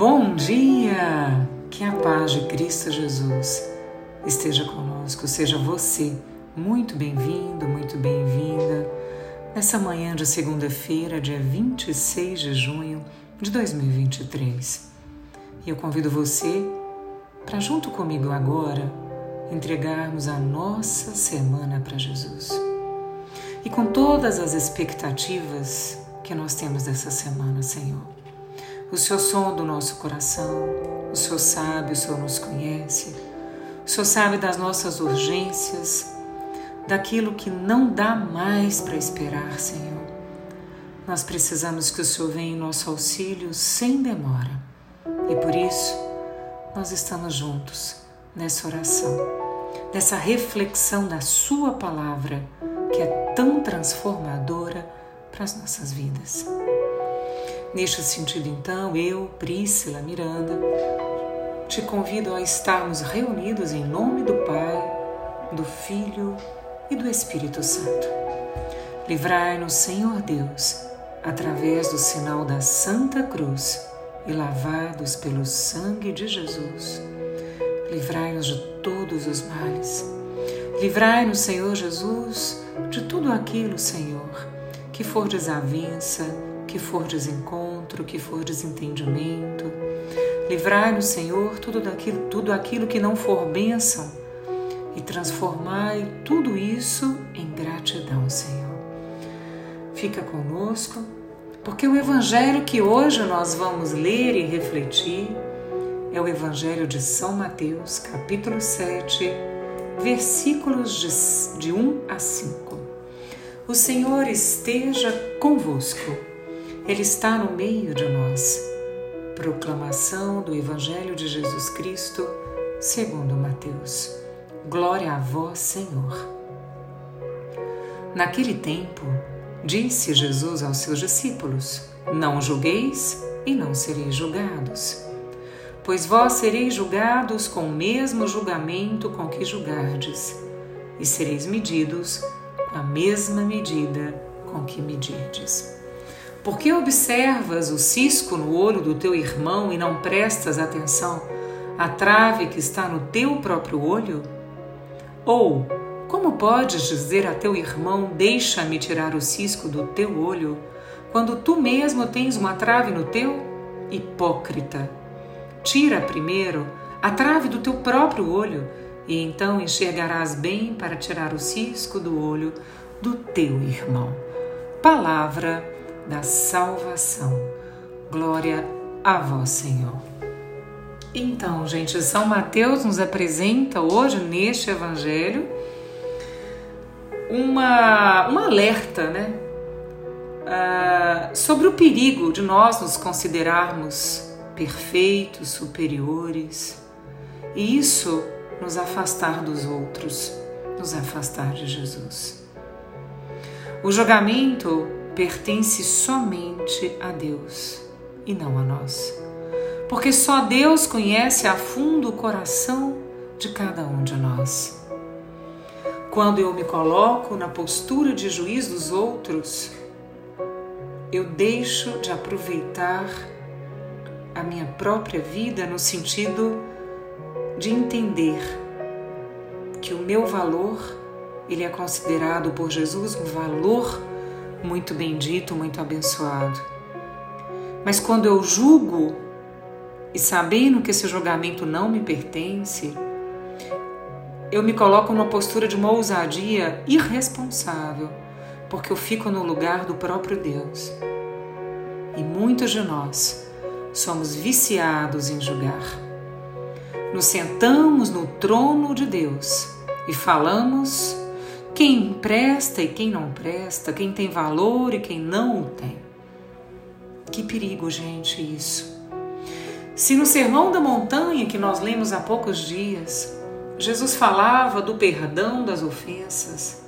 Bom dia! Que a paz de Cristo Jesus esteja conosco, seja você muito bem-vindo, muito bem-vinda nessa manhã de segunda-feira, dia 26 de junho de 2023. E eu convido você para, junto comigo agora, entregarmos a nossa semana para Jesus. E com todas as expectativas que nós temos dessa semana, Senhor o Senhor sonda o nosso coração, o Senhor sabe, o Senhor nos conhece, o Senhor sabe das nossas urgências, daquilo que não dá mais para esperar, Senhor. Nós precisamos que o Senhor venha em nosso auxílio sem demora e por isso nós estamos juntos nessa oração, nessa reflexão da Sua palavra que é tão transformadora para as nossas vidas. Neste sentido, então, eu, Prícila Miranda, te convido a estarmos reunidos em nome do Pai, do Filho e do Espírito Santo. Livrai-nos, Senhor Deus, através do sinal da Santa Cruz e lavados pelo sangue de Jesus. Livrai-nos de todos os males. Livrai-nos, Senhor Jesus, de tudo aquilo, Senhor, que for desavença, que for desencontro, que for desentendimento. Livrai-nos, Senhor, tudo daquilo, tudo aquilo que não for bênção e transformai tudo isso em gratidão, Senhor. Fica conosco, porque o evangelho que hoje nós vamos ler e refletir é o evangelho de São Mateus, capítulo 7, versículos de, de 1 a 5. O Senhor esteja convosco. Ele está no meio de nós. Proclamação do Evangelho de Jesus Cristo, segundo Mateus. Glória a vós, Senhor. Naquele tempo, disse Jesus aos seus discípulos: Não julgueis e não sereis julgados. Pois vós sereis julgados com o mesmo julgamento com que julgardes, e sereis medidos com a mesma medida com que medirdes. Por que observas o cisco no olho do teu irmão e não prestas atenção à trave que está no teu próprio olho? Ou, como podes dizer a teu irmão: Deixa-me tirar o cisco do teu olho, quando tu mesmo tens uma trave no teu? Hipócrita! Tira primeiro a trave do teu próprio olho, e então enxergarás bem para tirar o cisco do olho do teu irmão. Palavra da salvação. Glória a vós, Senhor. Então, gente, São Mateus nos apresenta hoje neste evangelho uma, um alerta, né? Uh, sobre o perigo de nós nos considerarmos perfeitos, superiores, e isso nos afastar dos outros, nos afastar de Jesus. O julgamento pertence somente a Deus e não a nós. Porque só Deus conhece a fundo o coração de cada um de nós. Quando eu me coloco na postura de juiz dos outros, eu deixo de aproveitar a minha própria vida no sentido de entender que o meu valor ele é considerado por Jesus um valor muito bendito, muito abençoado. Mas quando eu julgo e sabendo que esse julgamento não me pertence, eu me coloco numa postura de uma ousadia irresponsável, porque eu fico no lugar do próprio Deus. E muitos de nós somos viciados em julgar. Nos sentamos no trono de Deus e falamos quem presta e quem não presta, quem tem valor e quem não o tem. Que perigo, gente, isso. Se no Sermão da Montanha que nós lemos há poucos dias, Jesus falava do perdão das ofensas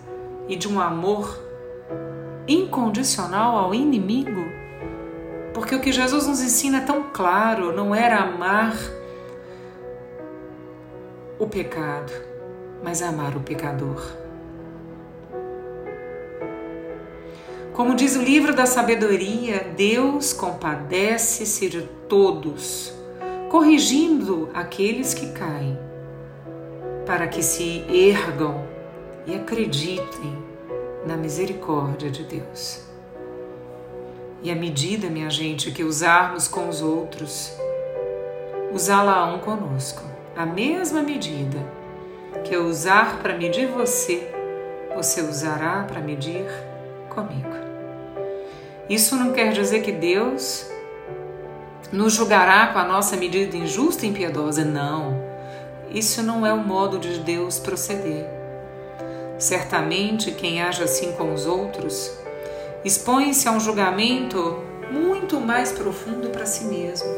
e de um amor incondicional ao inimigo, porque o que Jesus nos ensina é tão claro, não era amar o pecado, mas amar o pecador. Como diz o livro da sabedoria, Deus compadece-se de todos, corrigindo aqueles que caem, para que se ergam e acreditem na misericórdia de Deus. E a medida, minha gente, que usarmos com os outros, usá-la um conosco. A mesma medida que eu usar para medir você, você usará para medir comigo. Isso não quer dizer que Deus nos julgará com a nossa medida injusta e impiedosa. Não. Isso não é o modo de Deus proceder. Certamente, quem age assim com os outros expõe-se a um julgamento muito mais profundo para si mesmo.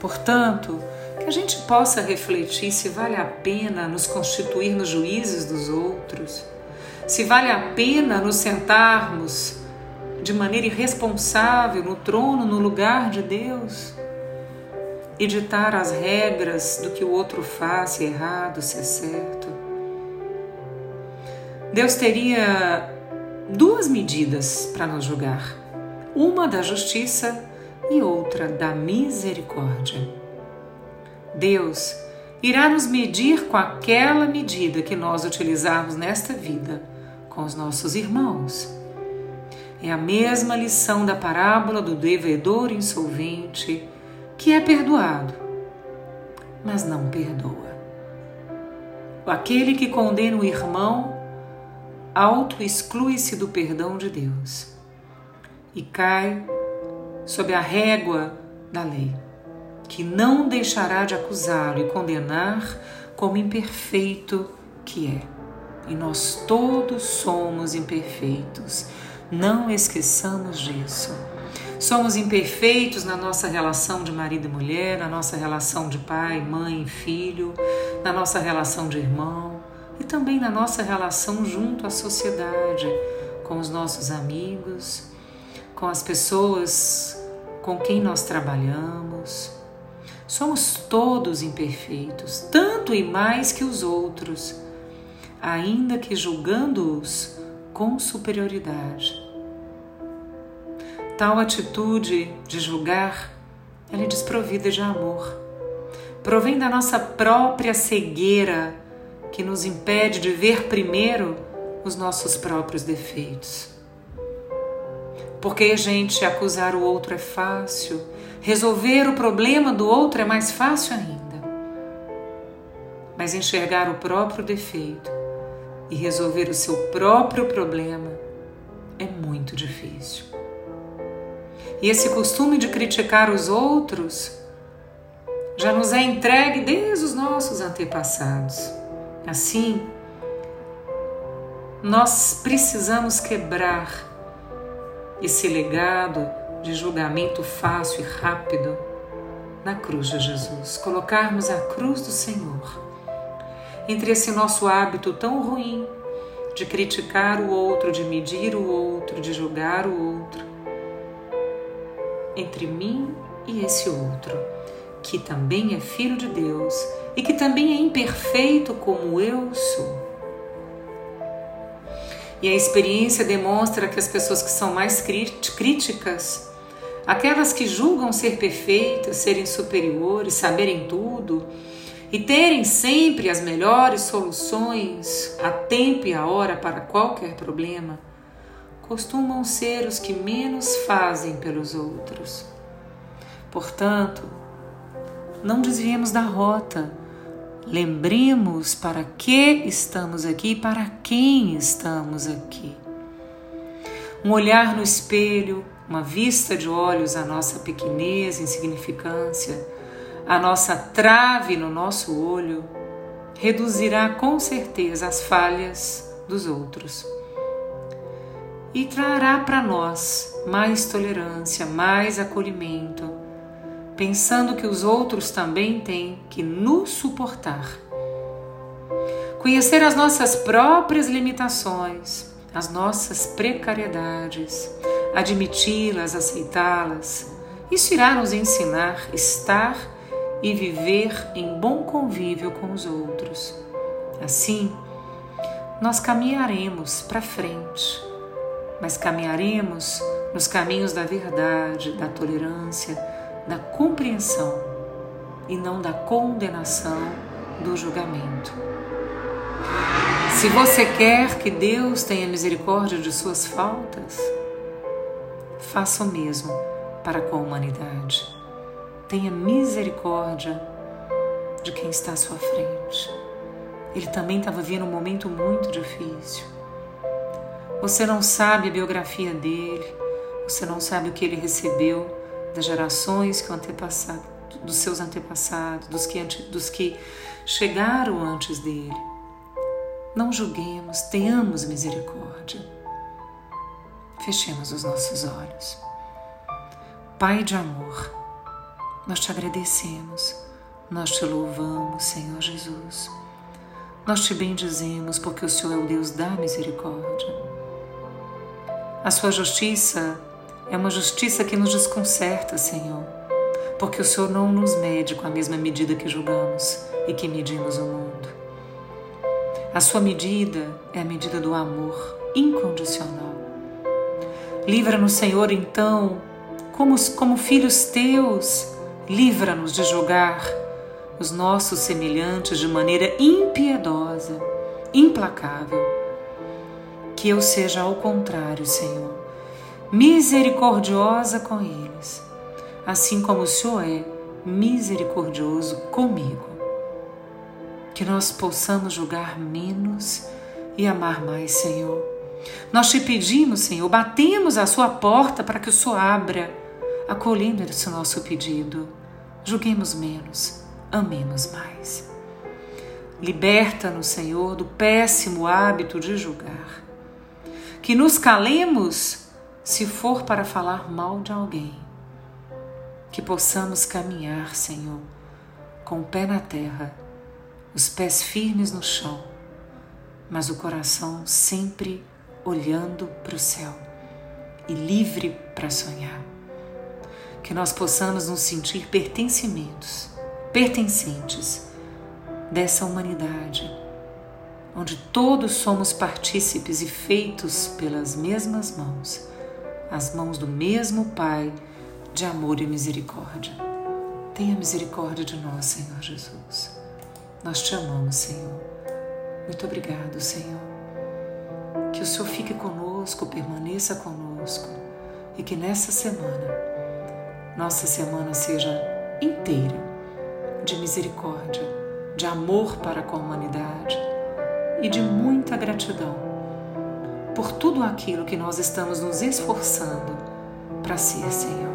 Portanto, que a gente possa refletir se vale a pena nos constituir nos juízes dos outros, se vale a pena nos sentarmos de maneira irresponsável no trono, no lugar de Deus, e ditar as regras do que o outro faz, se é errado, se é certo. Deus teria duas medidas para nos julgar: uma da justiça e outra da misericórdia. Deus irá nos medir com aquela medida que nós utilizarmos nesta vida com os nossos irmãos é a mesma lição da parábola do devedor insolvente que é perdoado, mas não perdoa. Aquele que condena o irmão auto-exclui-se do perdão de Deus e cai sob a régua da lei, que não deixará de acusá-lo e condenar como imperfeito que é. E nós todos somos imperfeitos não esqueçamos disso. Somos imperfeitos na nossa relação de marido e mulher, na nossa relação de pai, mãe filho, na nossa relação de irmão e também na nossa relação junto à sociedade, com os nossos amigos, com as pessoas com quem nós trabalhamos. Somos todos imperfeitos, tanto e mais que os outros, ainda que julgando-os com superioridade. Tal atitude de julgar ela é desprovida de amor. Provém da nossa própria cegueira que nos impede de ver primeiro os nossos próprios defeitos. Porque, gente, acusar o outro é fácil, resolver o problema do outro é mais fácil ainda. Mas enxergar o próprio defeito e resolver o seu próprio problema é muito difícil. E esse costume de criticar os outros já nos é entregue desde os nossos antepassados. Assim, nós precisamos quebrar esse legado de julgamento fácil e rápido na cruz de Jesus, colocarmos a cruz do Senhor entre esse nosso hábito tão ruim de criticar o outro, de medir o outro, de julgar o outro, entre mim e esse outro, que também é filho de Deus e que também é imperfeito como eu sou. E a experiência demonstra que as pessoas que são mais críticas, aquelas que julgam ser perfeitas, serem superiores, saberem tudo, e terem sempre as melhores soluções a tempo e a hora para qualquer problema, costumam ser os que menos fazem pelos outros. Portanto, não desviemos da rota. Lembremos para que estamos aqui e para quem estamos aqui. Um olhar no espelho, uma vista de olhos à nossa pequenez, insignificância, a nossa trave no nosso olho reduzirá com certeza as falhas dos outros e trará para nós mais tolerância, mais acolhimento, pensando que os outros também têm que nos suportar. Conhecer as nossas próprias limitações, as nossas precariedades, admiti-las, aceitá-las, isso irá nos ensinar a estar e viver em bom convívio com os outros. Assim, nós caminharemos para frente, mas caminharemos nos caminhos da verdade, da tolerância, da compreensão, e não da condenação do julgamento. Se você quer que Deus tenha misericórdia de suas faltas, faça o mesmo para com a humanidade. Tenha misericórdia de quem está à sua frente. Ele também estava vivendo um momento muito difícil. Você não sabe a biografia dele, você não sabe o que ele recebeu das gerações que o antepassaram, dos seus antepassados, dos que, dos que chegaram antes dele. Não julguemos, tenhamos misericórdia. Fechemos os nossos olhos. Pai de amor, nós te agradecemos, nós te louvamos, Senhor Jesus. Nós te bendizemos porque o Senhor é o Deus da misericórdia. A sua justiça é uma justiça que nos desconcerta, Senhor, porque o Senhor não nos mede com a mesma medida que julgamos e que medimos o mundo. A sua medida é a medida do amor incondicional. Livra-nos, Senhor, então, como, como filhos teus, livra-nos de julgar os nossos semelhantes de maneira impiedosa, implacável. Que eu seja ao contrário, Senhor, misericordiosa com eles, assim como o Senhor é misericordioso comigo que nós possamos julgar menos e amar mais, Senhor. Nós te pedimos, Senhor, batemos a sua porta para que o Senhor abra, acolhendo esse nosso pedido. Julguemos menos, amemos mais. Liberta-nos, Senhor, do péssimo hábito de julgar. Que nos calemos se for para falar mal de alguém. Que possamos caminhar, Senhor, com o pé na terra os pés firmes no chão, mas o coração sempre olhando para o céu e livre para sonhar. Que nós possamos nos sentir pertencimentos, pertencentes dessa humanidade, onde todos somos partícipes e feitos pelas mesmas mãos, as mãos do mesmo Pai de amor e misericórdia. Tenha misericórdia de nós, Senhor Jesus. Nós te amamos, Senhor. Muito obrigado, Senhor. Que o Senhor fique conosco, permaneça conosco e que nessa semana, nossa semana seja inteira de misericórdia, de amor para com a humanidade e de muita gratidão por tudo aquilo que nós estamos nos esforçando para ser, Senhor.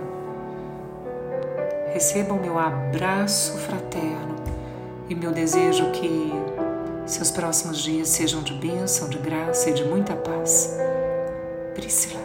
Recebam meu abraço fraterno e meu desejo que seus próximos dias sejam de bênção, de graça e de muita paz. Priscila.